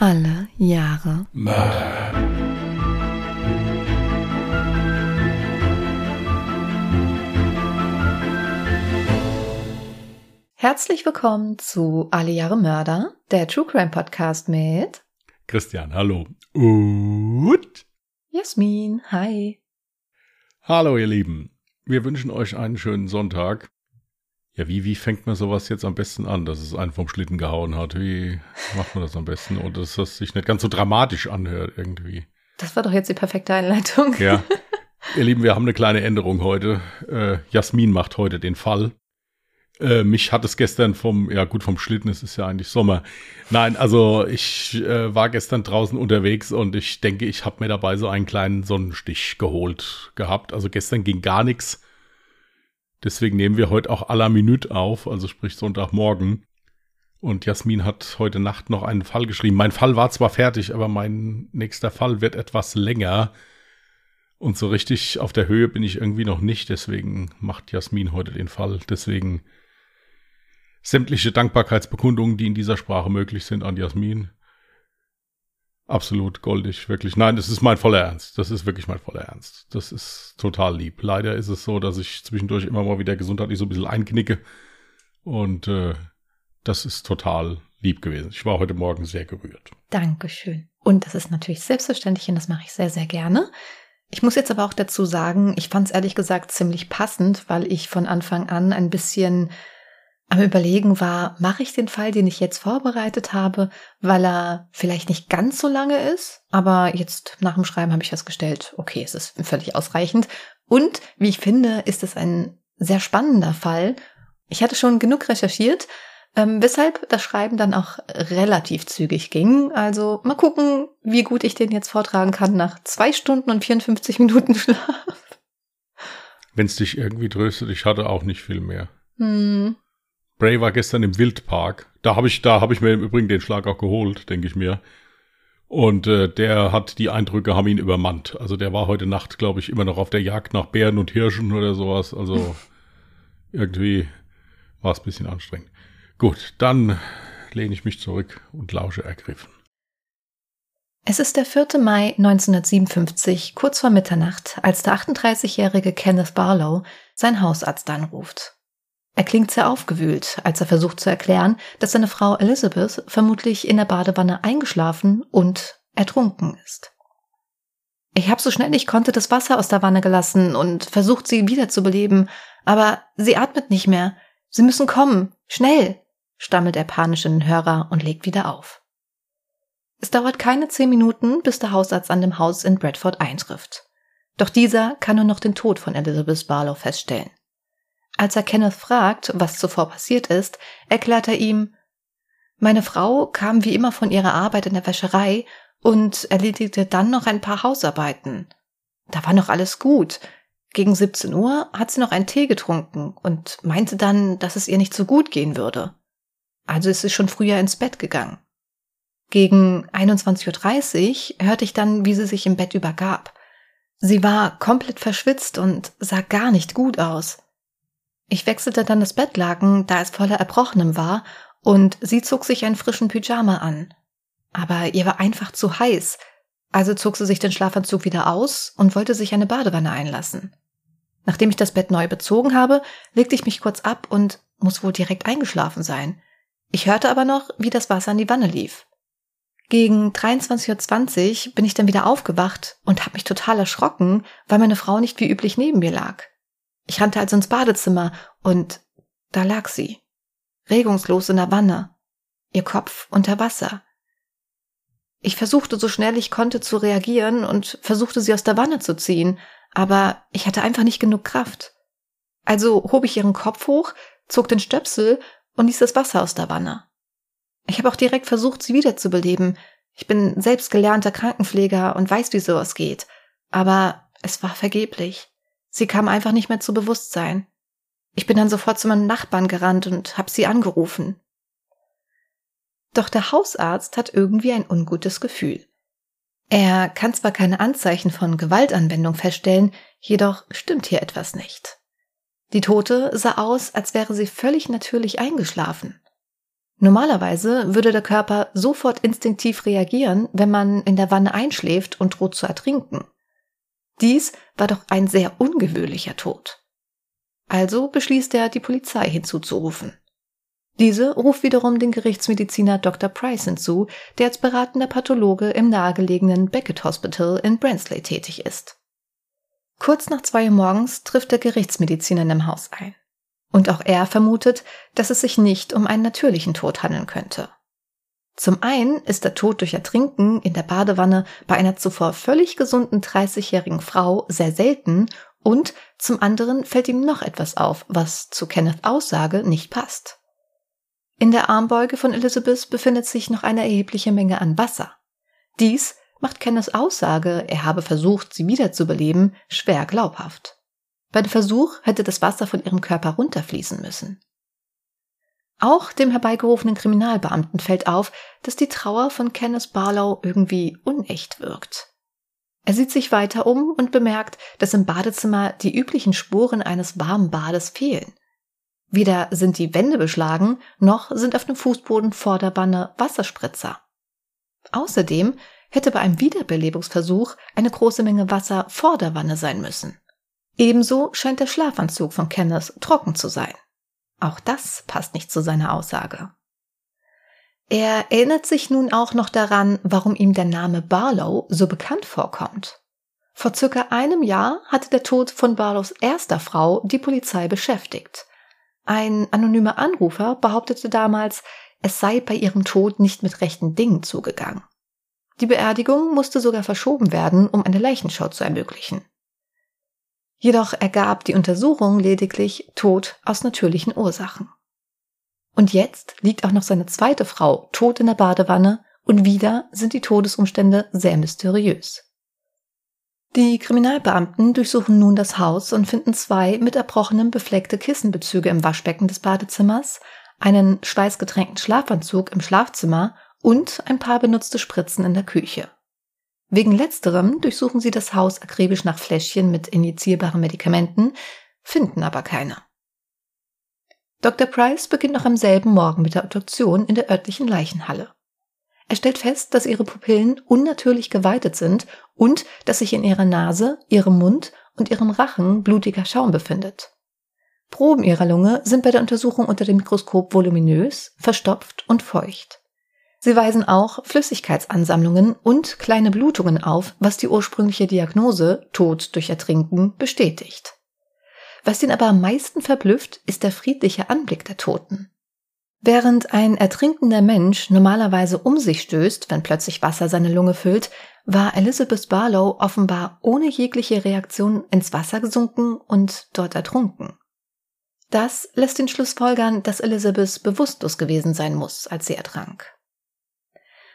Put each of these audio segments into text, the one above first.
Alle Jahre Mörder. Herzlich willkommen zu Alle Jahre Mörder, der True Crime Podcast mit Christian, hallo. Und Jasmin. Hi. hallo, ihr Lieben. Wir wünschen euch einen schönen Sonntag. Ja, wie, wie fängt man sowas jetzt am besten an, dass es einen vom Schlitten gehauen hat? Wie macht man das am besten? Und dass das sich nicht ganz so dramatisch anhört irgendwie. Das war doch jetzt die perfekte Einleitung. Ja. Ihr Lieben, wir haben eine kleine Änderung heute. Äh, Jasmin macht heute den Fall. Äh, mich hat es gestern vom, ja gut, vom Schlitten, es ist ja eigentlich Sommer. Nein, also ich äh, war gestern draußen unterwegs und ich denke, ich habe mir dabei so einen kleinen Sonnenstich geholt gehabt. Also gestern ging gar nichts. Deswegen nehmen wir heute auch à la Minute auf, also sprich Sonntagmorgen. Und Jasmin hat heute Nacht noch einen Fall geschrieben. Mein Fall war zwar fertig, aber mein nächster Fall wird etwas länger. Und so richtig auf der Höhe bin ich irgendwie noch nicht. Deswegen macht Jasmin heute den Fall. Deswegen sämtliche Dankbarkeitsbekundungen, die in dieser Sprache möglich sind, an Jasmin. Absolut goldig, wirklich. Nein, das ist mein voller Ernst. Das ist wirklich mein voller Ernst. Das ist total lieb. Leider ist es so, dass ich zwischendurch immer mal wieder gesundheitlich so ein bisschen einknicke. Und äh, das ist total lieb gewesen. Ich war heute Morgen sehr gerührt. Dankeschön. Und das ist natürlich selbstverständlich und das mache ich sehr, sehr gerne. Ich muss jetzt aber auch dazu sagen, ich fand es ehrlich gesagt ziemlich passend, weil ich von Anfang an ein bisschen am Überlegen war, mache ich den Fall, den ich jetzt vorbereitet habe, weil er vielleicht nicht ganz so lange ist, aber jetzt nach dem Schreiben habe ich festgestellt, okay, es ist völlig ausreichend. Und wie ich finde, ist es ein sehr spannender Fall. Ich hatte schon genug recherchiert, ähm, weshalb das Schreiben dann auch relativ zügig ging. Also mal gucken, wie gut ich den jetzt vortragen kann nach zwei Stunden und 54 Minuten Schlaf. Wenn es dich irgendwie tröstet, ich hatte auch nicht viel mehr. Hm. Bray war gestern im Wildpark. Da habe ich, da habe ich mir im Übrigen den Schlag auch geholt, denke ich mir. Und äh, der hat die Eindrücke, haben ihn übermannt. Also der war heute Nacht, glaube ich, immer noch auf der Jagd nach Bären und Hirschen oder sowas. Also irgendwie war es ein bisschen anstrengend. Gut, dann lehne ich mich zurück und lausche ergriffen. Es ist der 4. Mai 1957, kurz vor Mitternacht, als der 38-jährige Kenneth Barlow seinen Hausarzt anruft. Er klingt sehr aufgewühlt, als er versucht zu erklären, dass seine Frau Elizabeth vermutlich in der Badewanne eingeschlafen und ertrunken ist. Ich habe so schnell ich konnte das Wasser aus der Wanne gelassen und versucht, sie wiederzubeleben, aber sie atmet nicht mehr. Sie müssen kommen, schnell, stammelt er panisch in den Hörer und legt wieder auf. Es dauert keine zehn Minuten, bis der Hausarzt an dem Haus in Bradford eintrifft. Doch dieser kann nur noch den Tod von Elizabeth Barlow feststellen. Als er Kenneth fragt, was zuvor passiert ist, erklärt er ihm, meine Frau kam wie immer von ihrer Arbeit in der Wäscherei und erledigte dann noch ein paar Hausarbeiten. Da war noch alles gut. Gegen 17 Uhr hat sie noch einen Tee getrunken und meinte dann, dass es ihr nicht so gut gehen würde. Also ist sie schon früher ins Bett gegangen. Gegen 21.30 Uhr hörte ich dann, wie sie sich im Bett übergab. Sie war komplett verschwitzt und sah gar nicht gut aus. Ich wechselte dann das Bettlaken, da es voller Erbrochenem war, und sie zog sich einen frischen Pyjama an. Aber ihr war einfach zu heiß, also zog sie sich den Schlafanzug wieder aus und wollte sich eine Badewanne einlassen. Nachdem ich das Bett neu bezogen habe, legte ich mich kurz ab und muss wohl direkt eingeschlafen sein. Ich hörte aber noch, wie das Wasser in die Wanne lief. Gegen 23.20 Uhr bin ich dann wieder aufgewacht und habe mich total erschrocken, weil meine Frau nicht wie üblich neben mir lag. Ich rannte also ins Badezimmer und da lag sie, regungslos in der Wanne, ihr Kopf unter Wasser. Ich versuchte so schnell ich konnte zu reagieren und versuchte sie aus der Wanne zu ziehen, aber ich hatte einfach nicht genug Kraft. Also hob ich ihren Kopf hoch, zog den Stöpsel und ließ das Wasser aus der Wanne. Ich habe auch direkt versucht, sie wiederzubeleben. Ich bin selbst gelernter Krankenpfleger und weiß, wie sowas geht. Aber es war vergeblich. Sie kam einfach nicht mehr zu Bewusstsein. Ich bin dann sofort zu meinem Nachbarn gerannt und habe sie angerufen. Doch der Hausarzt hat irgendwie ein ungutes Gefühl. Er kann zwar keine Anzeichen von Gewaltanwendung feststellen, jedoch stimmt hier etwas nicht. Die Tote sah aus, als wäre sie völlig natürlich eingeschlafen. Normalerweise würde der Körper sofort instinktiv reagieren, wenn man in der Wanne einschläft und droht zu ertrinken. Dies war doch ein sehr ungewöhnlicher Tod. Also beschließt er, die Polizei hinzuzurufen. Diese ruft wiederum den Gerichtsmediziner Dr. Price hinzu, der als beratender Pathologe im nahegelegenen Beckett Hospital in Bransley tätig ist. Kurz nach zwei Uhr morgens trifft der Gerichtsmediziner in dem Haus ein. Und auch er vermutet, dass es sich nicht um einen natürlichen Tod handeln könnte. Zum einen ist der Tod durch Ertrinken in der Badewanne bei einer zuvor völlig gesunden 30-jährigen Frau sehr selten und zum anderen fällt ihm noch etwas auf, was zu Kenneth Aussage nicht passt. In der Armbeuge von Elizabeth befindet sich noch eine erhebliche Menge an Wasser. Dies macht Kenneths Aussage, er habe versucht, sie wiederzubeleben, schwer glaubhaft. Bei dem Versuch hätte das Wasser von ihrem Körper runterfließen müssen. Auch dem herbeigerufenen Kriminalbeamten fällt auf, dass die Trauer von Kenneth Barlow irgendwie unecht wirkt. Er sieht sich weiter um und bemerkt, dass im Badezimmer die üblichen Spuren eines warmen Bades fehlen. Weder sind die Wände beschlagen, noch sind auf dem Fußboden vor der Wanne Wasserspritzer. Außerdem hätte bei einem Wiederbelebungsversuch eine große Menge Wasser vor der Wanne sein müssen. Ebenso scheint der Schlafanzug von Kenneth trocken zu sein. Auch das passt nicht zu seiner Aussage. Er erinnert sich nun auch noch daran, warum ihm der Name Barlow so bekannt vorkommt. Vor circa einem Jahr hatte der Tod von Barlows erster Frau die Polizei beschäftigt. Ein anonymer Anrufer behauptete damals, es sei bei ihrem Tod nicht mit rechten Dingen zugegangen. Die Beerdigung musste sogar verschoben werden, um eine Leichenschau zu ermöglichen. Jedoch ergab die Untersuchung lediglich Tod aus natürlichen Ursachen. Und jetzt liegt auch noch seine zweite Frau tot in der Badewanne und wieder sind die Todesumstände sehr mysteriös. Die Kriminalbeamten durchsuchen nun das Haus und finden zwei mit Erbrochenem befleckte Kissenbezüge im Waschbecken des Badezimmers, einen schweißgetränkten Schlafanzug im Schlafzimmer und ein paar benutzte Spritzen in der Küche. Wegen letzterem durchsuchen sie das Haus akribisch nach Fläschchen mit injizierbaren Medikamenten, finden aber keine. Dr. Price beginnt noch am selben Morgen mit der Obduktion in der örtlichen Leichenhalle. Er stellt fest, dass ihre Pupillen unnatürlich geweitet sind und dass sich in ihrer Nase, ihrem Mund und ihrem Rachen blutiger Schaum befindet. Proben ihrer Lunge sind bei der Untersuchung unter dem Mikroskop voluminös, verstopft und feucht. Sie weisen auch Flüssigkeitsansammlungen und kleine Blutungen auf, was die ursprüngliche Diagnose Tod durch Ertrinken bestätigt. Was ihn aber am meisten verblüfft, ist der friedliche Anblick der Toten. Während ein ertrinkender Mensch normalerweise um sich stößt, wenn plötzlich Wasser seine Lunge füllt, war Elizabeth Barlow offenbar ohne jegliche Reaktion ins Wasser gesunken und dort ertrunken. Das lässt den Schluss folgern, dass Elizabeth bewusstlos gewesen sein muss, als sie ertrank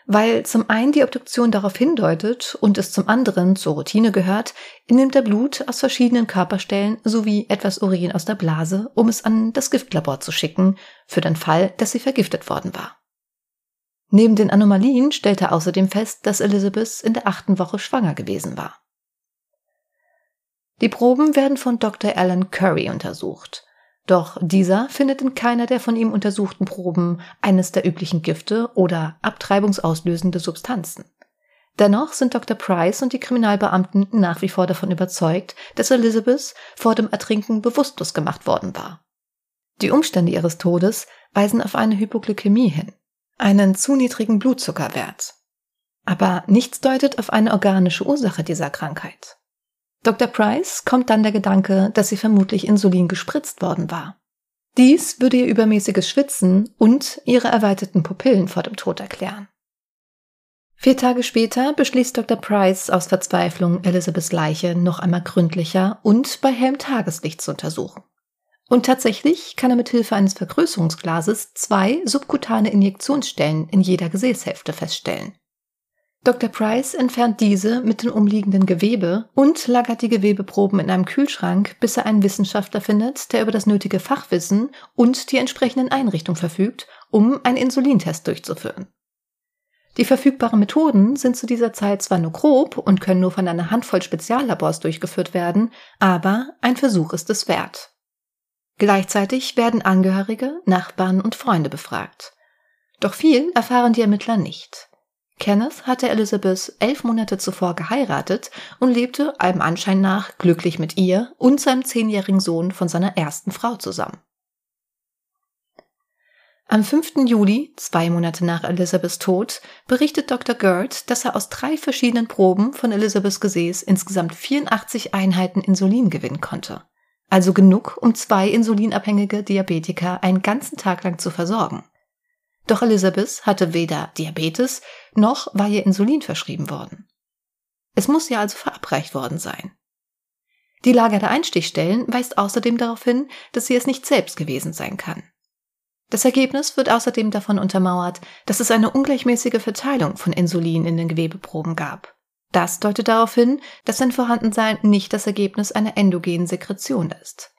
weil zum einen die Obduktion darauf hindeutet und es zum anderen zur Routine gehört, nimmt er Blut aus verschiedenen Körperstellen sowie etwas Urin aus der Blase, um es an das Giftlabor zu schicken, für den Fall, dass sie vergiftet worden war. Neben den Anomalien stellt er außerdem fest, dass Elizabeth in der achten Woche schwanger gewesen war. Die Proben werden von Dr. Alan Curry untersucht. Doch dieser findet in keiner der von ihm untersuchten Proben eines der üblichen Gifte oder abtreibungsauslösende Substanzen. Dennoch sind Dr. Price und die Kriminalbeamten nach wie vor davon überzeugt, dass Elizabeth vor dem Ertrinken bewusstlos gemacht worden war. Die Umstände ihres Todes weisen auf eine Hypoglykämie hin, einen zu niedrigen Blutzuckerwert. Aber nichts deutet auf eine organische Ursache dieser Krankheit. Dr. Price kommt dann der Gedanke, dass sie vermutlich Insulin gespritzt worden war. Dies würde ihr übermäßiges Schwitzen und ihre erweiterten Pupillen vor dem Tod erklären. Vier Tage später beschließt Dr. Price aus Verzweiflung, Elizabeths Leiche noch einmal gründlicher und bei hellem Tageslicht zu untersuchen. Und tatsächlich kann er mit Hilfe eines Vergrößerungsglases zwei subkutane Injektionsstellen in jeder Gesäßhälfte feststellen. Dr. Price entfernt diese mit dem umliegenden Gewebe und lagert die Gewebeproben in einem Kühlschrank, bis er einen Wissenschaftler findet, der über das nötige Fachwissen und die entsprechenden Einrichtungen verfügt, um einen Insulintest durchzuführen. Die verfügbaren Methoden sind zu dieser Zeit zwar nur grob und können nur von einer Handvoll Speziallabors durchgeführt werden, aber ein Versuch ist es wert. Gleichzeitig werden Angehörige, Nachbarn und Freunde befragt. Doch viel erfahren die Ermittler nicht. Kenneth hatte Elizabeth elf Monate zuvor geheiratet und lebte allem Anschein nach glücklich mit ihr und seinem zehnjährigen Sohn von seiner ersten Frau zusammen. Am 5. Juli, zwei Monate nach Elizabeths Tod, berichtet Dr. Gerd, dass er aus drei verschiedenen Proben von Elizabeths Gesäß insgesamt 84 Einheiten Insulin gewinnen konnte. Also genug, um zwei insulinabhängige Diabetiker einen ganzen Tag lang zu versorgen. Doch Elizabeth hatte weder Diabetes noch war ihr Insulin verschrieben worden. Es muss ja also verabreicht worden sein. Die Lage der Einstichstellen weist außerdem darauf hin, dass sie es nicht selbst gewesen sein kann. Das Ergebnis wird außerdem davon untermauert, dass es eine ungleichmäßige Verteilung von Insulin in den Gewebeproben gab. Das deutet darauf hin, dass sein Vorhandensein nicht das Ergebnis einer endogenen Sekretion ist.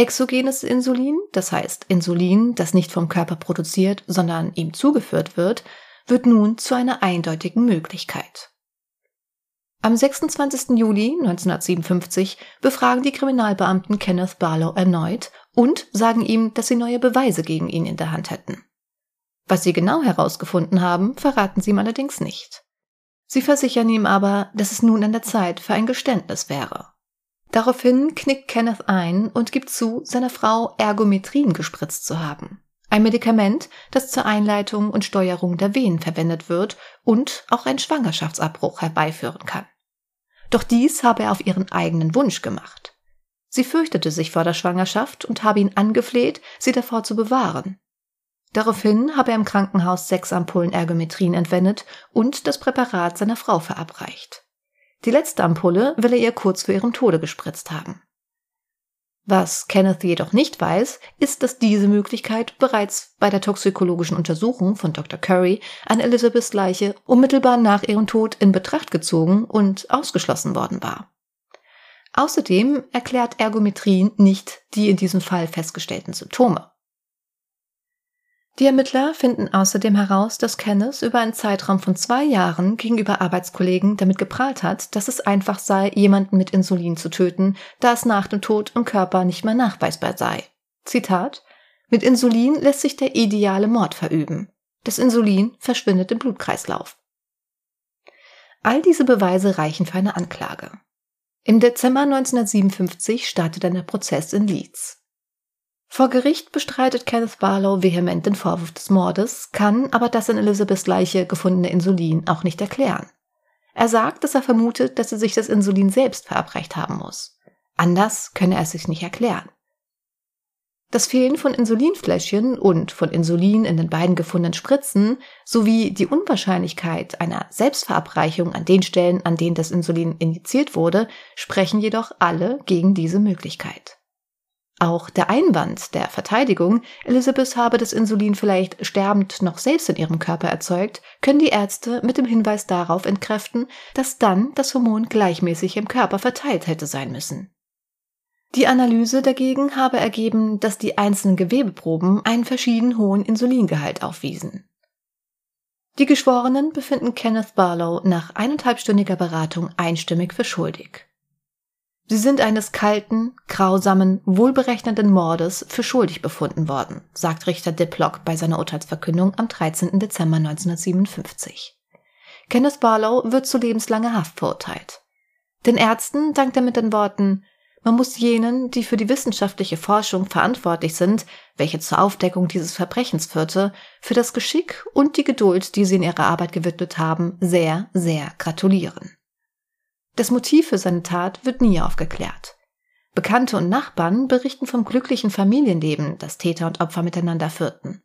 Exogenes Insulin, das heißt Insulin, das nicht vom Körper produziert, sondern ihm zugeführt wird, wird nun zu einer eindeutigen Möglichkeit. Am 26. Juli 1957 befragen die Kriminalbeamten Kenneth Barlow erneut und sagen ihm, dass sie neue Beweise gegen ihn in der Hand hätten. Was sie genau herausgefunden haben, verraten sie ihm allerdings nicht. Sie versichern ihm aber, dass es nun an der Zeit für ein Geständnis wäre. Daraufhin knickt Kenneth ein und gibt zu, seiner Frau Ergometrin gespritzt zu haben. Ein Medikament, das zur Einleitung und Steuerung der Wehen verwendet wird und auch einen Schwangerschaftsabbruch herbeiführen kann. Doch dies habe er auf ihren eigenen Wunsch gemacht. Sie fürchtete sich vor der Schwangerschaft und habe ihn angefleht, sie davor zu bewahren. Daraufhin habe er im Krankenhaus sechs Ampullen Ergometrin entwendet und das Präparat seiner Frau verabreicht. Die letzte Ampulle will er ihr kurz vor ihrem Tode gespritzt haben. Was Kenneth jedoch nicht weiß, ist, dass diese Möglichkeit bereits bei der toxikologischen Untersuchung von Dr. Curry an Elizabeths Leiche unmittelbar nach ihrem Tod in Betracht gezogen und ausgeschlossen worden war. Außerdem erklärt Ergometrin nicht die in diesem Fall festgestellten Symptome. Die Ermittler finden außerdem heraus, dass Kenneth über einen Zeitraum von zwei Jahren gegenüber Arbeitskollegen damit geprahlt hat, dass es einfach sei, jemanden mit Insulin zu töten, da es nach dem Tod im Körper nicht mehr nachweisbar sei. Zitat Mit Insulin lässt sich der ideale Mord verüben. Das Insulin verschwindet im Blutkreislauf. All diese Beweise reichen für eine Anklage. Im Dezember 1957 startet dann der Prozess in Leeds. Vor Gericht bestreitet Kenneth Barlow vehement den Vorwurf des Mordes, kann aber das in Elizabeths Leiche gefundene Insulin auch nicht erklären. Er sagt, dass er vermutet, dass sie sich das Insulin selbst verabreicht haben muss. Anders könne er es sich nicht erklären. Das Fehlen von Insulinfläschchen und von Insulin in den beiden gefundenen Spritzen sowie die Unwahrscheinlichkeit einer Selbstverabreichung an den Stellen, an denen das Insulin injiziert wurde, sprechen jedoch alle gegen diese Möglichkeit. Auch der Einwand der Verteidigung, Elizabeth habe das Insulin vielleicht sterbend noch selbst in ihrem Körper erzeugt, können die Ärzte mit dem Hinweis darauf entkräften, dass dann das Hormon gleichmäßig im Körper verteilt hätte sein müssen. Die Analyse dagegen habe ergeben, dass die einzelnen Gewebeproben einen verschieden hohen Insulingehalt aufwiesen. Die Geschworenen befinden Kenneth Barlow nach eineinhalbstündiger Beratung einstimmig für schuldig. Sie sind eines kalten, grausamen, wohlberechnenden Mordes für schuldig befunden worden, sagt Richter Diplock bei seiner Urteilsverkündung am 13. Dezember 1957. Kenneth Barlow wird zu lebenslanger Haft verurteilt. Den Ärzten dankt er mit den Worten man muss jenen, die für die wissenschaftliche Forschung verantwortlich sind, welche zur Aufdeckung dieses Verbrechens führte, für das Geschick und die Geduld, die sie in ihrer Arbeit gewidmet haben, sehr, sehr gratulieren. Das Motiv für seine Tat wird nie aufgeklärt. Bekannte und Nachbarn berichten vom glücklichen Familienleben, das Täter und Opfer miteinander führten.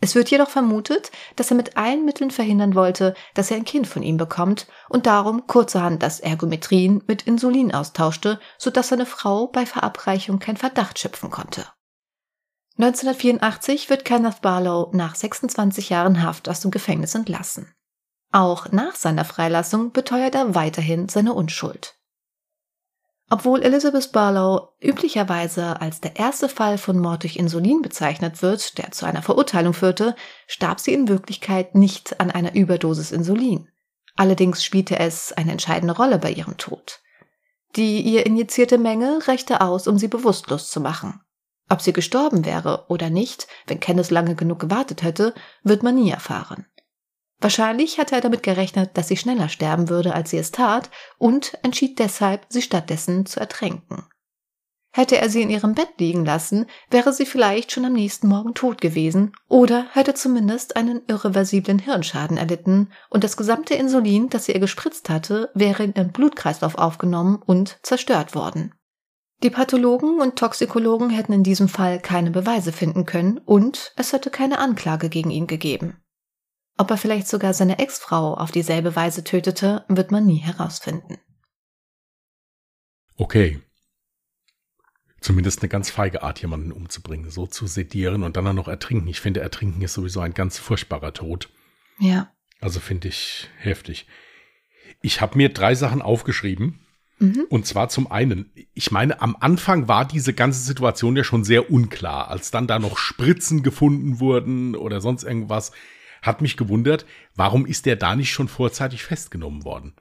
Es wird jedoch vermutet, dass er mit allen Mitteln verhindern wollte, dass er ein Kind von ihm bekommt und darum kurzerhand das Ergometrin mit Insulin austauschte, sodass seine Frau bei Verabreichung kein Verdacht schöpfen konnte. 1984 wird Kenneth Barlow nach 26 Jahren Haft aus dem Gefängnis entlassen. Auch nach seiner Freilassung beteuert er weiterhin seine Unschuld. Obwohl Elizabeth Barlow üblicherweise als der erste Fall von Mord durch Insulin bezeichnet wird, der zu einer Verurteilung führte, starb sie in Wirklichkeit nicht an einer Überdosis Insulin. Allerdings spielte es eine entscheidende Rolle bei ihrem Tod. Die ihr injizierte Menge reichte aus, um sie bewusstlos zu machen. Ob sie gestorben wäre oder nicht, wenn Kenneth lange genug gewartet hätte, wird man nie erfahren. Wahrscheinlich hatte er damit gerechnet, dass sie schneller sterben würde, als sie es tat, und entschied deshalb, sie stattdessen zu ertränken. Hätte er sie in ihrem Bett liegen lassen, wäre sie vielleicht schon am nächsten Morgen tot gewesen oder hätte zumindest einen irreversiblen Hirnschaden erlitten und das gesamte Insulin, das sie ihr gespritzt hatte, wäre in ihren Blutkreislauf aufgenommen und zerstört worden. Die Pathologen und Toxikologen hätten in diesem Fall keine Beweise finden können und es hätte keine Anklage gegen ihn gegeben. Ob er vielleicht sogar seine Ex-Frau auf dieselbe Weise tötete, wird man nie herausfinden. Okay, zumindest eine ganz feige Art, jemanden umzubringen, so zu sedieren und dann noch ertrinken. Ich finde, ertrinken ist sowieso ein ganz furchtbarer Tod. Ja. Also finde ich heftig. Ich habe mir drei Sachen aufgeschrieben. Mhm. Und zwar zum einen, ich meine, am Anfang war diese ganze Situation ja schon sehr unklar, als dann da noch Spritzen gefunden wurden oder sonst irgendwas. Hat mich gewundert, warum ist der da nicht schon vorzeitig festgenommen worden?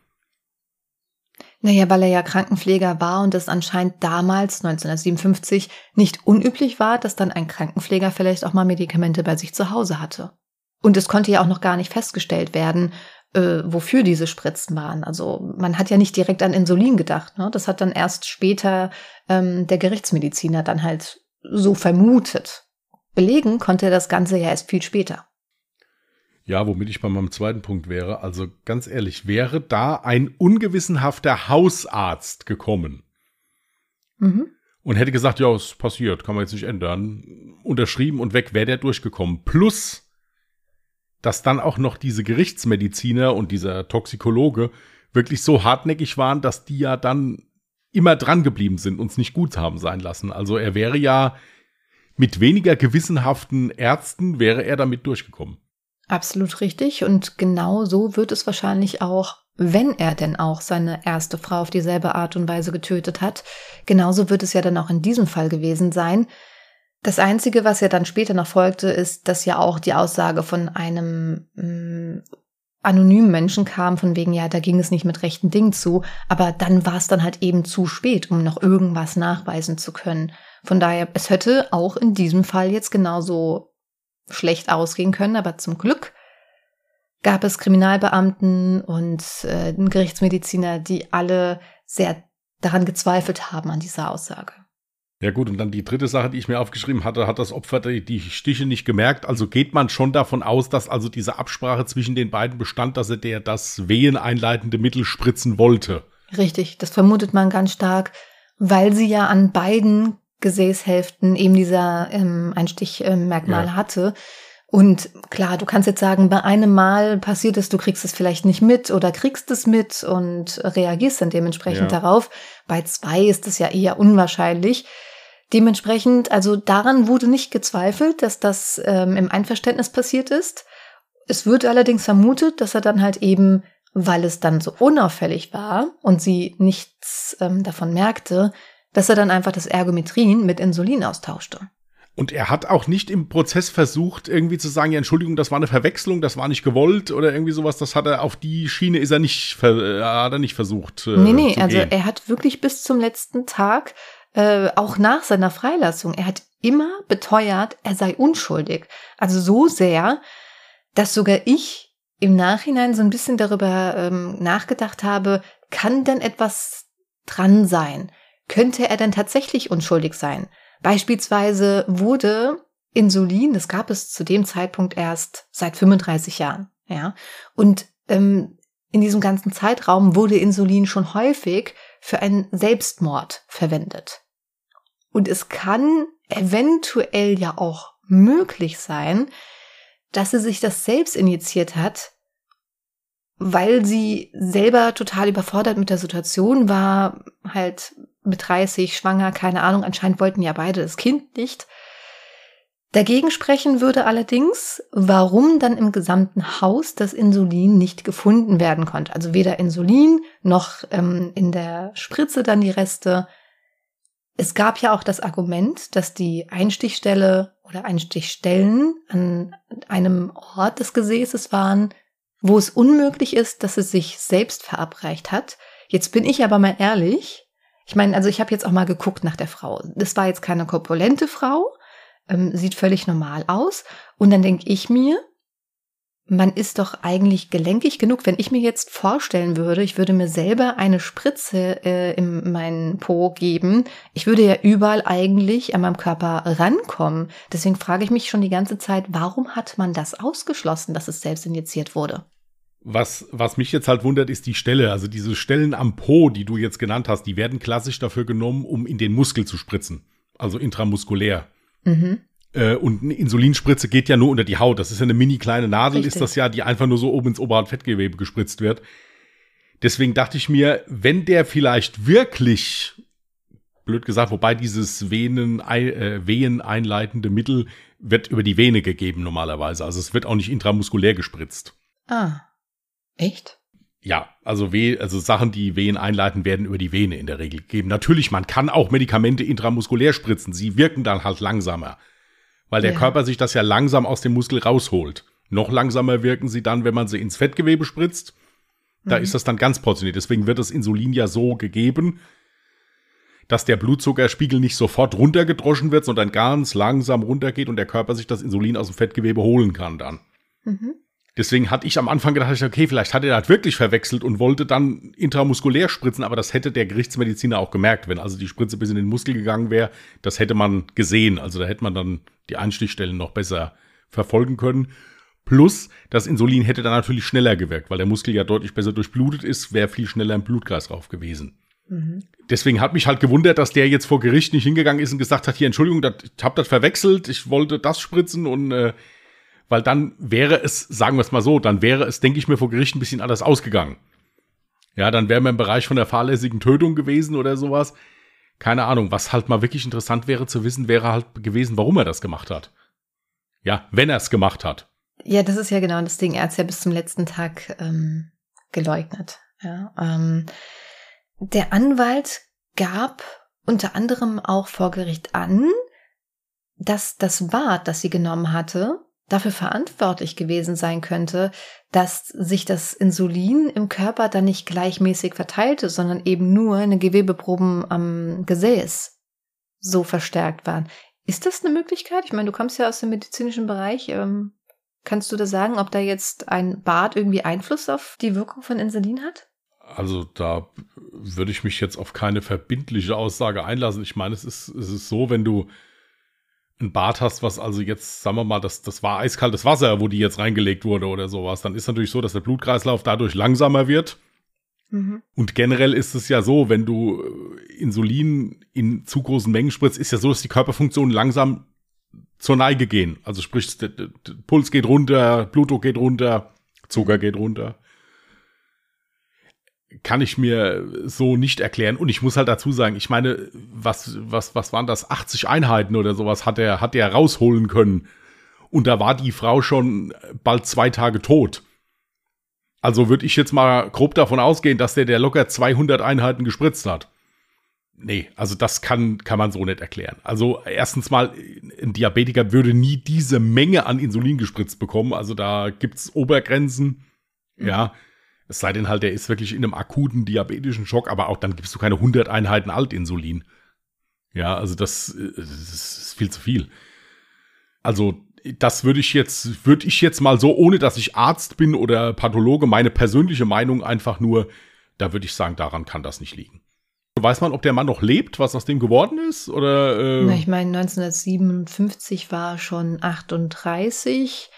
Naja, weil er ja Krankenpfleger war und es anscheinend damals, 1957, nicht unüblich war, dass dann ein Krankenpfleger vielleicht auch mal Medikamente bei sich zu Hause hatte. Und es konnte ja auch noch gar nicht festgestellt werden, äh, wofür diese Spritzen waren. Also man hat ja nicht direkt an Insulin gedacht. Ne? Das hat dann erst später ähm, der Gerichtsmediziner dann halt so vermutet. Belegen konnte er das Ganze ja erst viel später. Ja, womit ich bei meinem zweiten Punkt wäre. Also ganz ehrlich, wäre da ein ungewissenhafter Hausarzt gekommen mhm. und hätte gesagt, ja, es passiert, kann man jetzt nicht ändern, unterschrieben und weg, wäre der durchgekommen. Plus, dass dann auch noch diese Gerichtsmediziner und dieser Toxikologe wirklich so hartnäckig waren, dass die ja dann immer dran geblieben sind, uns nicht gut haben sein lassen. Also er wäre ja mit weniger gewissenhaften Ärzten wäre er damit durchgekommen. Absolut richtig. Und genau so wird es wahrscheinlich auch, wenn er denn auch seine erste Frau auf dieselbe Art und Weise getötet hat. Genauso wird es ja dann auch in diesem Fall gewesen sein. Das Einzige, was ja dann später noch folgte, ist, dass ja auch die Aussage von einem mh, mm, anonymen Menschen kam, von wegen, ja, da ging es nicht mit rechten Dingen zu, aber dann war es dann halt eben zu spät, um noch irgendwas nachweisen zu können. Von daher, es hätte auch in diesem Fall jetzt genauso schlecht ausgehen können, aber zum Glück gab es Kriminalbeamten und äh, Gerichtsmediziner, die alle sehr daran gezweifelt haben an dieser Aussage. Ja gut, und dann die dritte Sache, die ich mir aufgeschrieben hatte, hat das Opfer die Stiche nicht gemerkt. Also geht man schon davon aus, dass also diese Absprache zwischen den beiden bestand, dass er der das weheneinleitende Mittel spritzen wollte. Richtig, das vermutet man ganz stark, weil sie ja an beiden Gesäßhälften eben dieser ähm, Einstichmerkmal ja. hatte. Und klar, du kannst jetzt sagen, bei einem Mal passiert es, du kriegst es vielleicht nicht mit oder kriegst es mit und reagierst dann dementsprechend ja. darauf. Bei zwei ist es ja eher unwahrscheinlich. Dementsprechend, also daran wurde nicht gezweifelt, dass das ähm, im Einverständnis passiert ist. Es wird allerdings vermutet, dass er dann halt eben, weil es dann so unauffällig war und sie nichts ähm, davon merkte, dass er dann einfach das Ergometrin mit Insulin austauschte. Und er hat auch nicht im Prozess versucht, irgendwie zu sagen, ja, Entschuldigung, das war eine Verwechslung, das war nicht gewollt oder irgendwie sowas. Das hat er auf die Schiene ist er nicht, äh, hat er nicht versucht. Äh, nee, nee, also er hat wirklich bis zum letzten Tag, äh, auch nach seiner Freilassung, er hat immer beteuert, er sei unschuldig. Also so sehr, dass sogar ich im Nachhinein so ein bisschen darüber ähm, nachgedacht habe, kann denn etwas dran sein? Könnte er denn tatsächlich unschuldig sein? Beispielsweise wurde Insulin, das gab es zu dem Zeitpunkt erst seit 35 Jahren, ja, und ähm, in diesem ganzen Zeitraum wurde Insulin schon häufig für einen Selbstmord verwendet. Und es kann eventuell ja auch möglich sein, dass sie sich das selbst injiziert hat, weil sie selber total überfordert mit der Situation war, halt mit 30, schwanger, keine Ahnung, anscheinend wollten ja beide das Kind nicht. Dagegen sprechen würde allerdings, warum dann im gesamten Haus das Insulin nicht gefunden werden konnte. Also weder Insulin noch ähm, in der Spritze dann die Reste. Es gab ja auch das Argument, dass die Einstichstelle oder Einstichstellen an einem Ort des Gesäßes waren, wo es unmöglich ist, dass es sich selbst verabreicht hat. Jetzt bin ich aber mal ehrlich, Ich meine, also ich habe jetzt auch mal geguckt nach der Frau. Das war jetzt keine korpulente Frau, ähm, sieht völlig normal aus. Und dann denke ich mir, man ist doch eigentlich gelenkig genug. Wenn ich mir jetzt vorstellen würde, ich würde mir selber eine Spritze äh, in meinen Po geben, ich würde ja überall eigentlich an meinem Körper rankommen. Deswegen frage ich mich schon die ganze Zeit, warum hat man das ausgeschlossen, dass es selbst injiziert wurde? Was, was mich jetzt halt wundert, ist die Stelle. Also diese Stellen am Po, die du jetzt genannt hast, die werden klassisch dafür genommen, um in den Muskel zu spritzen. Also intramuskulär. Mhm. Äh, und eine Insulinspritze geht ja nur unter die Haut. Das ist ja eine mini kleine Nadel, Richtig. ist das ja, die einfach nur so oben ins Oberhautfettgewebe gespritzt wird. Deswegen dachte ich mir, wenn der vielleicht wirklich, blöd gesagt, wobei dieses Venen, äh, Wehen einleitende Mittel wird über die Vene gegeben normalerweise. Also es wird auch nicht intramuskulär gespritzt. Ah, echt? Ja, also Weh, also Sachen, die Wehen einleiten, werden über die Vene in der Regel gegeben. Natürlich, man kann auch Medikamente intramuskulär spritzen. Sie wirken dann halt langsamer weil der ja. Körper sich das ja langsam aus dem Muskel rausholt. Noch langsamer wirken sie dann, wenn man sie ins Fettgewebe spritzt. Da mhm. ist das dann ganz portioniert. Deswegen wird das Insulin ja so gegeben, dass der Blutzuckerspiegel nicht sofort runtergedroschen wird, sondern ganz langsam runtergeht und der Körper sich das Insulin aus dem Fettgewebe holen kann dann. Mhm. Deswegen hatte ich am Anfang gedacht, okay, vielleicht hat er das wirklich verwechselt und wollte dann intramuskulär spritzen, aber das hätte der Gerichtsmediziner auch gemerkt, wenn also die Spritze bis in den Muskel gegangen wäre, das hätte man gesehen. Also da hätte man dann die Einstichstellen noch besser verfolgen können. Plus, das Insulin hätte dann natürlich schneller gewirkt, weil der Muskel ja deutlich besser durchblutet ist, wäre viel schneller im Blutkreislauf gewesen. Mhm. Deswegen hat mich halt gewundert, dass der jetzt vor Gericht nicht hingegangen ist und gesagt hat, hier, Entschuldigung, dat, ich habe das verwechselt, ich wollte das spritzen und äh, weil dann wäre es, sagen wir es mal so, dann wäre es, denke ich mir, vor Gericht ein bisschen anders ausgegangen. Ja, dann wären wir im Bereich von der fahrlässigen Tötung gewesen oder sowas. Keine Ahnung, was halt mal wirklich interessant wäre zu wissen, wäre halt gewesen, warum er das gemacht hat. Ja, wenn er es gemacht hat. Ja, das ist ja genau das Ding. Er hat es ja bis zum letzten Tag ähm, geleugnet. Ja, ähm, der Anwalt gab unter anderem auch vor Gericht an, dass das Bad, das sie genommen hatte, dafür verantwortlich gewesen sein könnte, dass sich das Insulin im Körper dann nicht gleichmäßig verteilte, sondern eben nur eine Gewebeproben am Gesäß so verstärkt waren. Ist das eine Möglichkeit? Ich meine, du kommst ja aus dem medizinischen Bereich. Ähm, kannst du da sagen, ob da jetzt ein Bad irgendwie Einfluss auf die Wirkung von Insulin hat? Also da würde ich mich jetzt auf keine verbindliche Aussage einlassen. Ich meine, es ist, es ist so, wenn du ein Bad hast, was also jetzt, sagen wir mal, das, das war eiskaltes Wasser, wo die jetzt reingelegt wurde oder sowas, dann ist natürlich so, dass der Blutkreislauf dadurch langsamer wird. Mhm. Und generell ist es ja so, wenn du äh, Insulin in zu großen Mengen spritzt, ist ja so, dass die Körperfunktionen langsam zur Neige gehen. Also sprich, der, der Puls geht runter, Blutdruck geht runter, Zucker geht runter kann ich mir so nicht erklären. Und ich muss halt dazu sagen, ich meine, was, was, was waren das? 80 Einheiten oder sowas hat er, hat er rausholen können. Und da war die Frau schon bald zwei Tage tot. Also würde ich jetzt mal grob davon ausgehen, dass der, der locker 200 Einheiten gespritzt hat. Nee, also das kann, kann man so nicht erklären. Also erstens mal, ein Diabetiker würde nie diese Menge an Insulin gespritzt bekommen. Also da gibt's Obergrenzen. Ja, es sei denn halt, der ist wirklich in einem akuten diabetischen Schock, aber auch dann gibst du keine 100 Einheiten Altinsulin. Ja, also das, das ist viel zu viel. Also das würde ich jetzt, würde ich jetzt mal so, ohne dass ich Arzt bin oder Pathologe, meine persönliche Meinung einfach nur, da würde ich sagen, daran kann das nicht liegen. Weiß man, ob der Mann noch lebt, was aus dem geworden ist? Oder, äh Na, ich meine, 1957 war schon 38.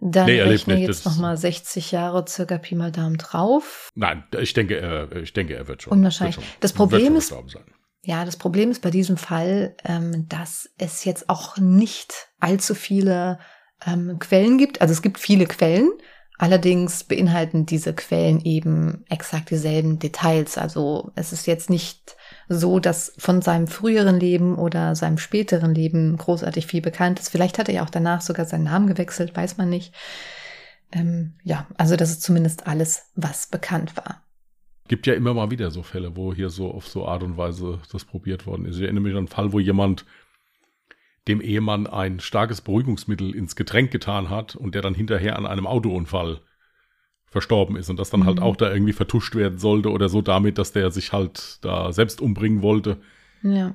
Dann nee, rechne nicht. jetzt nochmal 60 Jahre circa Pi mal Daumen drauf. Nein, ich denke, er, ich denke, er wird schon. Unwahrscheinlich. Wird schon, das Problem ist, ja, das Problem ist bei diesem Fall, ähm, dass es jetzt auch nicht allzu viele ähm, Quellen gibt. Also es gibt viele Quellen, allerdings beinhalten diese Quellen eben exakt dieselben Details. Also es ist jetzt nicht so, dass von seinem früheren Leben oder seinem späteren Leben großartig viel bekannt ist. Vielleicht hat er ja auch danach sogar seinen Namen gewechselt, weiß man nicht. Ähm, ja, also das ist zumindest alles, was bekannt war. Gibt ja immer mal wieder so Fälle, wo hier so auf so Art und Weise das probiert worden ist. Ich erinnere mich an einen Fall, wo jemand dem Ehemann ein starkes Beruhigungsmittel ins Getränk getan hat und der dann hinterher an einem Autounfall verstorben ist und das dann halt mhm. halt auch da irgendwie vertuscht werden sollte oder so damit, dass der sich halt da selbst umbringen wollte. Ja.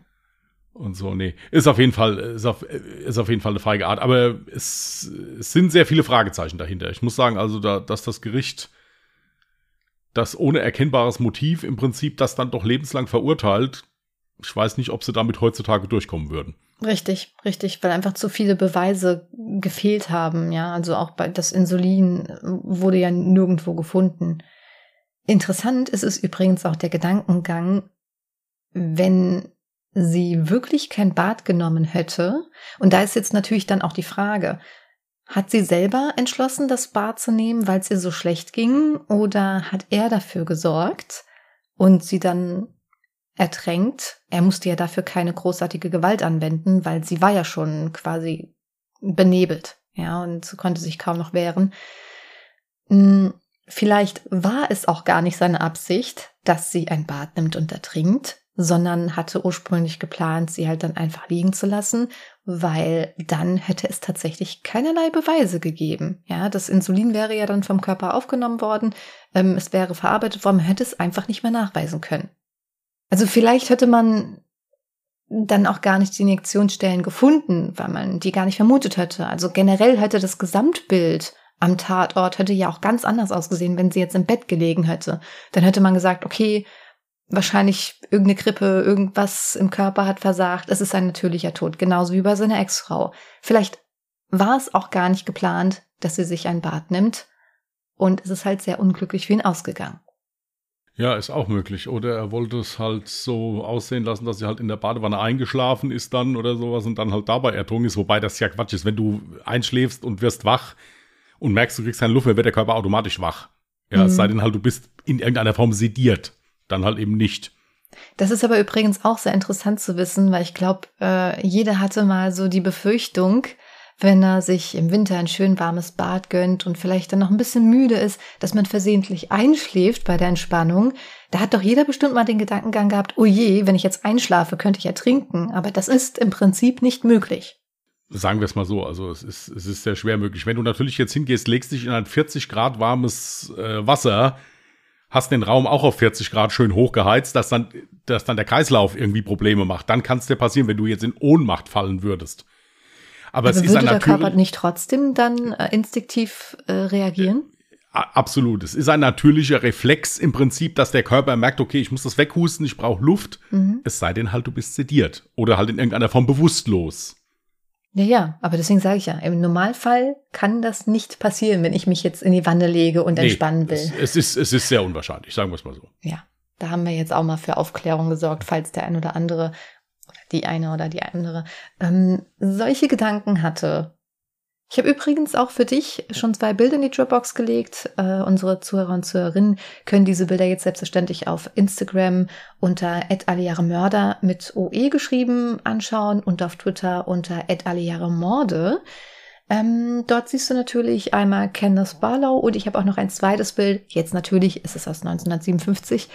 Und so, nee. Ist auf jeden Fall, ist auf, ist auf jeden Fall eine feige Art. Aber es, es sind sehr viele Fragezeichen dahinter. Ich muss sagen, also, da, dass das Gericht das ohne erkennbares Motiv im Prinzip das dann doch lebenslang verurteilt, ich weiß nicht, ob sie damit heutzutage durchkommen würden. Richtig, richtig, weil einfach zu viele Beweise gefehlt haben, ja. Also auch bei das Insulin wurde ja nirgendwo gefunden. Interessant ist es übrigens auch der Gedankengang, wenn sie wirklich kein Bad genommen hätte, und da ist jetzt natürlich dann auch die Frage, hat sie selber entschlossen, das Bad zu nehmen, weil es ihr so schlecht ging, oder hat er dafür gesorgt und sie dann ertränkt. Er musste ja dafür keine großartige Gewalt anwenden, weil sie war ja schon quasi benebelt, ja, und konnte sich kaum noch wehren. Hm, vielleicht war es auch gar nicht seine Absicht, dass sie ein Bad nimmt und ertrinkt, sondern hatte ursprünglich geplant, sie halt dann einfach liegen zu lassen, weil dann hätte es tatsächlich keinerlei Beweise gegeben. Ja, das Insulin wäre ja dann vom Körper aufgenommen worden, ähm, es wäre verarbeitet worden, man hätte es einfach nicht mehr nachweisen können. Also vielleicht hätte man dann auch gar nicht die Injektionsstellen gefunden, weil man die gar nicht vermutet hätte. Also generell hätte das Gesamtbild am Tatort hätte ja auch ganz anders ausgesehen, wenn sie jetzt im Bett gelegen hätte. Dann hätte man gesagt, okay, wahrscheinlich irgendeine Grippe, irgendwas im Körper hat versagt. Es ist ein natürlicher Tod, genauso wie bei seiner Ex-Frau. Vielleicht war es auch gar nicht geplant, dass sie sich ein Bad nimmt. Und es ist halt sehr unglücklich für ihn ausgegangen. Ja, ist auch möglich. Oder er wollte es halt so aussehen lassen, dass sie halt in der Badewanne eingeschlafen ist dann oder sowas und dann halt dabei ertrunken ist. Wobei das ja Quatsch ist. Wenn du einschläfst und wirst wach und merkst, du kriegst keine Luft mehr, wird der Körper automatisch wach. Ja, mhm. es sei denn halt, du bist in irgendeiner Form sediert. Dann halt eben nicht. Das ist aber übrigens auch sehr interessant zu wissen, weil ich glaube, äh, jeder hatte mal so die Befürchtung, wenn er sich im Winter ein schön warmes Bad gönnt und vielleicht dann noch ein bisschen müde ist, dass man versehentlich einschläft bei der Entspannung. Da hat doch jeder bestimmt mal den Gedankengang gehabt, oh je, wenn ich jetzt einschlafe, könnte ich ertrinken. Aber das ist im Prinzip nicht möglich. Sagen wir es mal so, also es ist, es ist sehr schwer möglich. Wenn du natürlich jetzt hingehst, legst dich in ein 40 Grad warmes äh, Wasser, hast den Raum auch auf 40 Grad schön hochgeheizt, dass dann, dass dann der Kreislauf irgendwie Probleme macht. Dann kann es dir passieren, wenn du jetzt in Ohnmacht fallen würdest. Aber also es ist ein der Körper nicht trotzdem dann äh, instinktiv äh, reagieren? Absolut. Es ist ein natürlicher Reflex im Prinzip, dass der Körper merkt, okay, ich muss das weghusten, ich brauche Luft. Mhm. Es sei denn halt, du bist sediert oder halt in irgendeiner Form bewusstlos. Ja, ja, aber deswegen sage ich ja, im Normalfall kann das nicht passieren, wenn ich mich jetzt in die Wanne lege und nee, entspannen will. Es, es, ist, es ist sehr unwahrscheinlich, sagen wir es mal so. Ja, da haben wir jetzt auch mal für Aufklärung gesorgt, falls der ein oder andere die eine oder die andere, ähm, solche Gedanken hatte. Ich habe übrigens auch für dich schon zwei Bilder in die Dropbox gelegt. Äh, unsere Zuhörer und Zuhörerinnen können diese Bilder jetzt selbstverständlich auf Instagram unter Mörder mit OE geschrieben anschauen und auf Twitter unter Morde. Ähm, dort siehst du natürlich einmal Kenneth Barlow und ich habe auch noch ein zweites Bild. Jetzt natürlich ist es aus 1957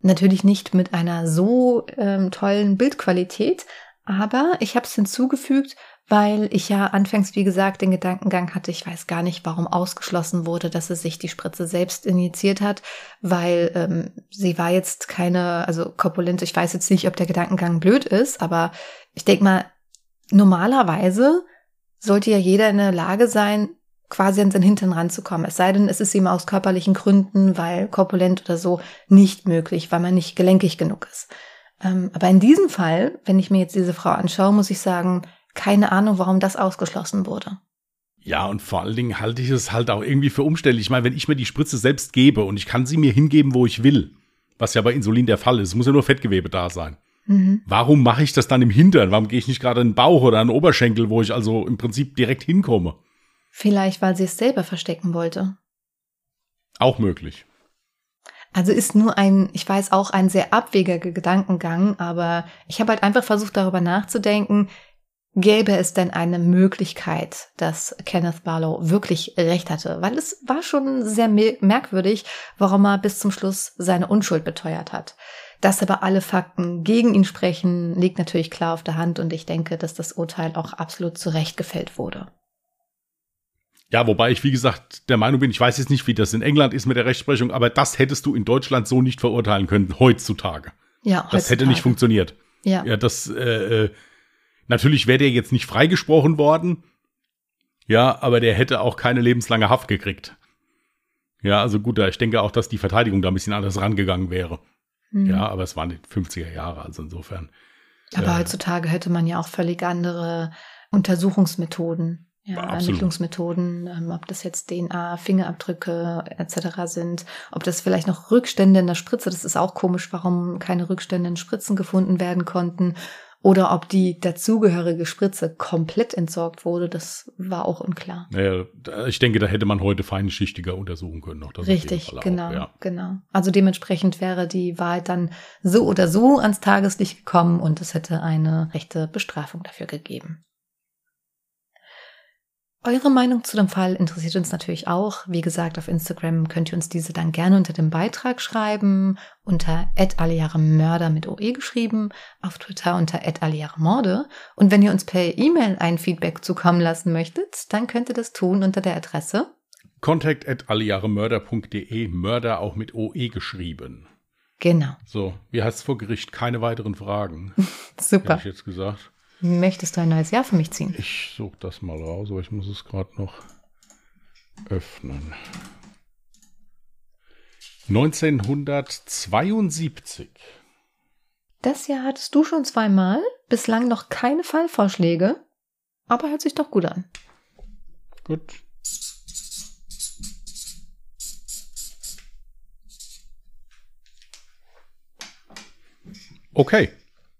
Natürlich nicht mit einer so ähm, tollen Bildqualität, aber ich habe es hinzugefügt, weil ich ja anfangs, wie gesagt, den Gedankengang hatte, ich weiß gar nicht, warum ausgeschlossen wurde, dass sie sich die Spritze selbst injiziert hat, weil ähm, sie war jetzt keine, also korpulent, ich weiß jetzt nicht, ob der Gedankengang blöd ist, aber ich denke mal, normalerweise sollte ja jeder in der Lage sein, quasi an seinen Hintern ranzukommen. Es sei denn, es ist ihm aus körperlichen Gründen, weil korpulent oder so, nicht möglich, weil man nicht gelenkig genug ist. Ähm, aber in diesem Fall, wenn ich mir jetzt diese Frau anschaue, muss ich sagen, keine Ahnung, warum das ausgeschlossen wurde. Ja, und vor allen Dingen halte ich es halt auch irgendwie für umständlich. Ich meine, wenn ich mir die Spritze selbst gebe und ich kann sie mir hingeben, wo ich will, was ja bei Insulin der Fall ist, muss ja nur Fettgewebe da sein. Mhm. Warum mache ich das dann im Hintern? Warum gehe ich nicht gerade in den Bauch oder in den Oberschenkel, wo ich also im Prinzip direkt hinkomme? Vielleicht, weil sie es selber verstecken wollte. Auch möglich. Also ist nur ein, ich weiß auch, ein sehr abwegiger Gedankengang, aber ich habe halt einfach versucht, darüber nachzudenken, gäbe es denn eine Möglichkeit, dass Kenneth Barlow wirklich recht hatte? Weil es war schon sehr merkwürdig, warum er bis zum Schluss seine Unschuld beteuert hat. Dass aber alle Fakten gegen ihn sprechen, liegt natürlich klar auf der Hand und ich denke, dass das Urteil auch absolut zurecht gefällt wurde. Ja, wobei ich, wie gesagt, der Meinung bin, ich weiß jetzt nicht, wie das in England ist mit der Rechtsprechung, aber das hättest du in Deutschland so nicht verurteilen können, heutzutage. Ja, heutzutage. Das hätte nicht funktioniert. Ja. Ja, das, äh, äh, natürlich wäre der jetzt nicht freigesprochen worden. Ja, aber der hätte auch keine lebenslange Haft gekriegt. Ja, also gut, ich denke auch, dass die Verteidigung da ein bisschen anders rangegangen wäre. Mhm. Ja, aber es waren die 50er Jahre, also insofern. Aber äh, heutzutage hätte man ja auch völlig andere Untersuchungsmethoden, ja, absolut. Ermittlungsmethoden, ähm, ob das jetzt DNA, Fingerabdrücke etc. sind, ob das vielleicht noch Rückstände in der Spritze, das ist auch komisch, warum keine Rückstände in Spritzen gefunden werden konnten, oder ob die dazugehörige Spritze komplett entsorgt wurde, das war auch unklar. Naja, ich denke, da hätte man heute feinschichtiger untersuchen können. Noch Richtig, Fall auch, genau, ja. genau. Also dementsprechend wäre die Wahrheit dann so oder so ans Tageslicht gekommen und es hätte eine rechte Bestrafung dafür gegeben. Eure Meinung zu dem Fall interessiert uns natürlich auch. Wie gesagt, auf Instagram könnt ihr uns diese dann gerne unter dem Beitrag schreiben, unter Mörder mit OE geschrieben, auf Twitter unter Morde. Und wenn ihr uns per E-Mail ein Feedback zukommen lassen möchtet, dann könnt ihr das tun unter der Adresse Contact at allejahremörder.de, Mörder auch mit OE geschrieben. Genau. So, wie heißt es vor Gericht? Keine weiteren Fragen, Super. hätte ich jetzt gesagt. Möchtest du ein neues Jahr für mich ziehen? Ich suche das mal raus, aber ich muss es gerade noch öffnen. 1972. Das Jahr hattest du schon zweimal, bislang noch keine Fallvorschläge, aber hört sich doch gut an. Gut. Okay.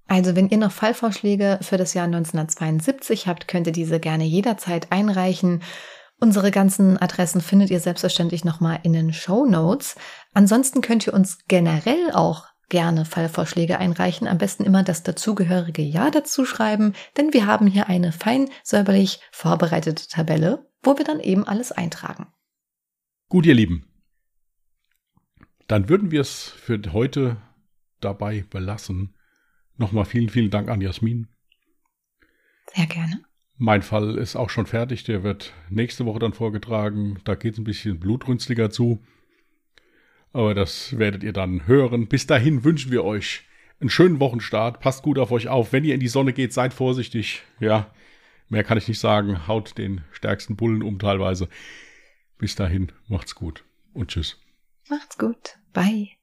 Also, wenn ihr noch Fallvorschläge für das Jahr 1972 habt, könnt ihr diese gerne jederzeit einreichen. Unsere ganzen Adressen findet ihr selbstverständlich nochmal in den Show Notes. Ansonsten könnt ihr uns generell auch gerne Fallvorschläge einreichen. Am besten immer das dazugehörige Jahr dazu schreiben, denn wir haben hier eine fein säuberlich vorbereitete Tabelle, wo wir dann eben alles eintragen. Gut, ihr Lieben. Dann würden wir es für heute dabei belassen. Nochmal vielen, vielen Dank an Jasmin. Sehr gerne. Mein Fall ist auch schon fertig. Der wird nächste Woche dann vorgetragen. Da geht es ein bisschen blutrünstiger zu. Aber das werdet ihr dann hören. Bis dahin wünschen wir euch einen schönen Wochenstart. Passt gut auf euch auf. Wenn ihr in die Sonne geht, seid vorsichtig. Ja, mehr kann ich nicht sagen. Haut den stärksten Bullen um teilweise. Bis dahin, macht's gut und tschüss. Macht's gut. Bye.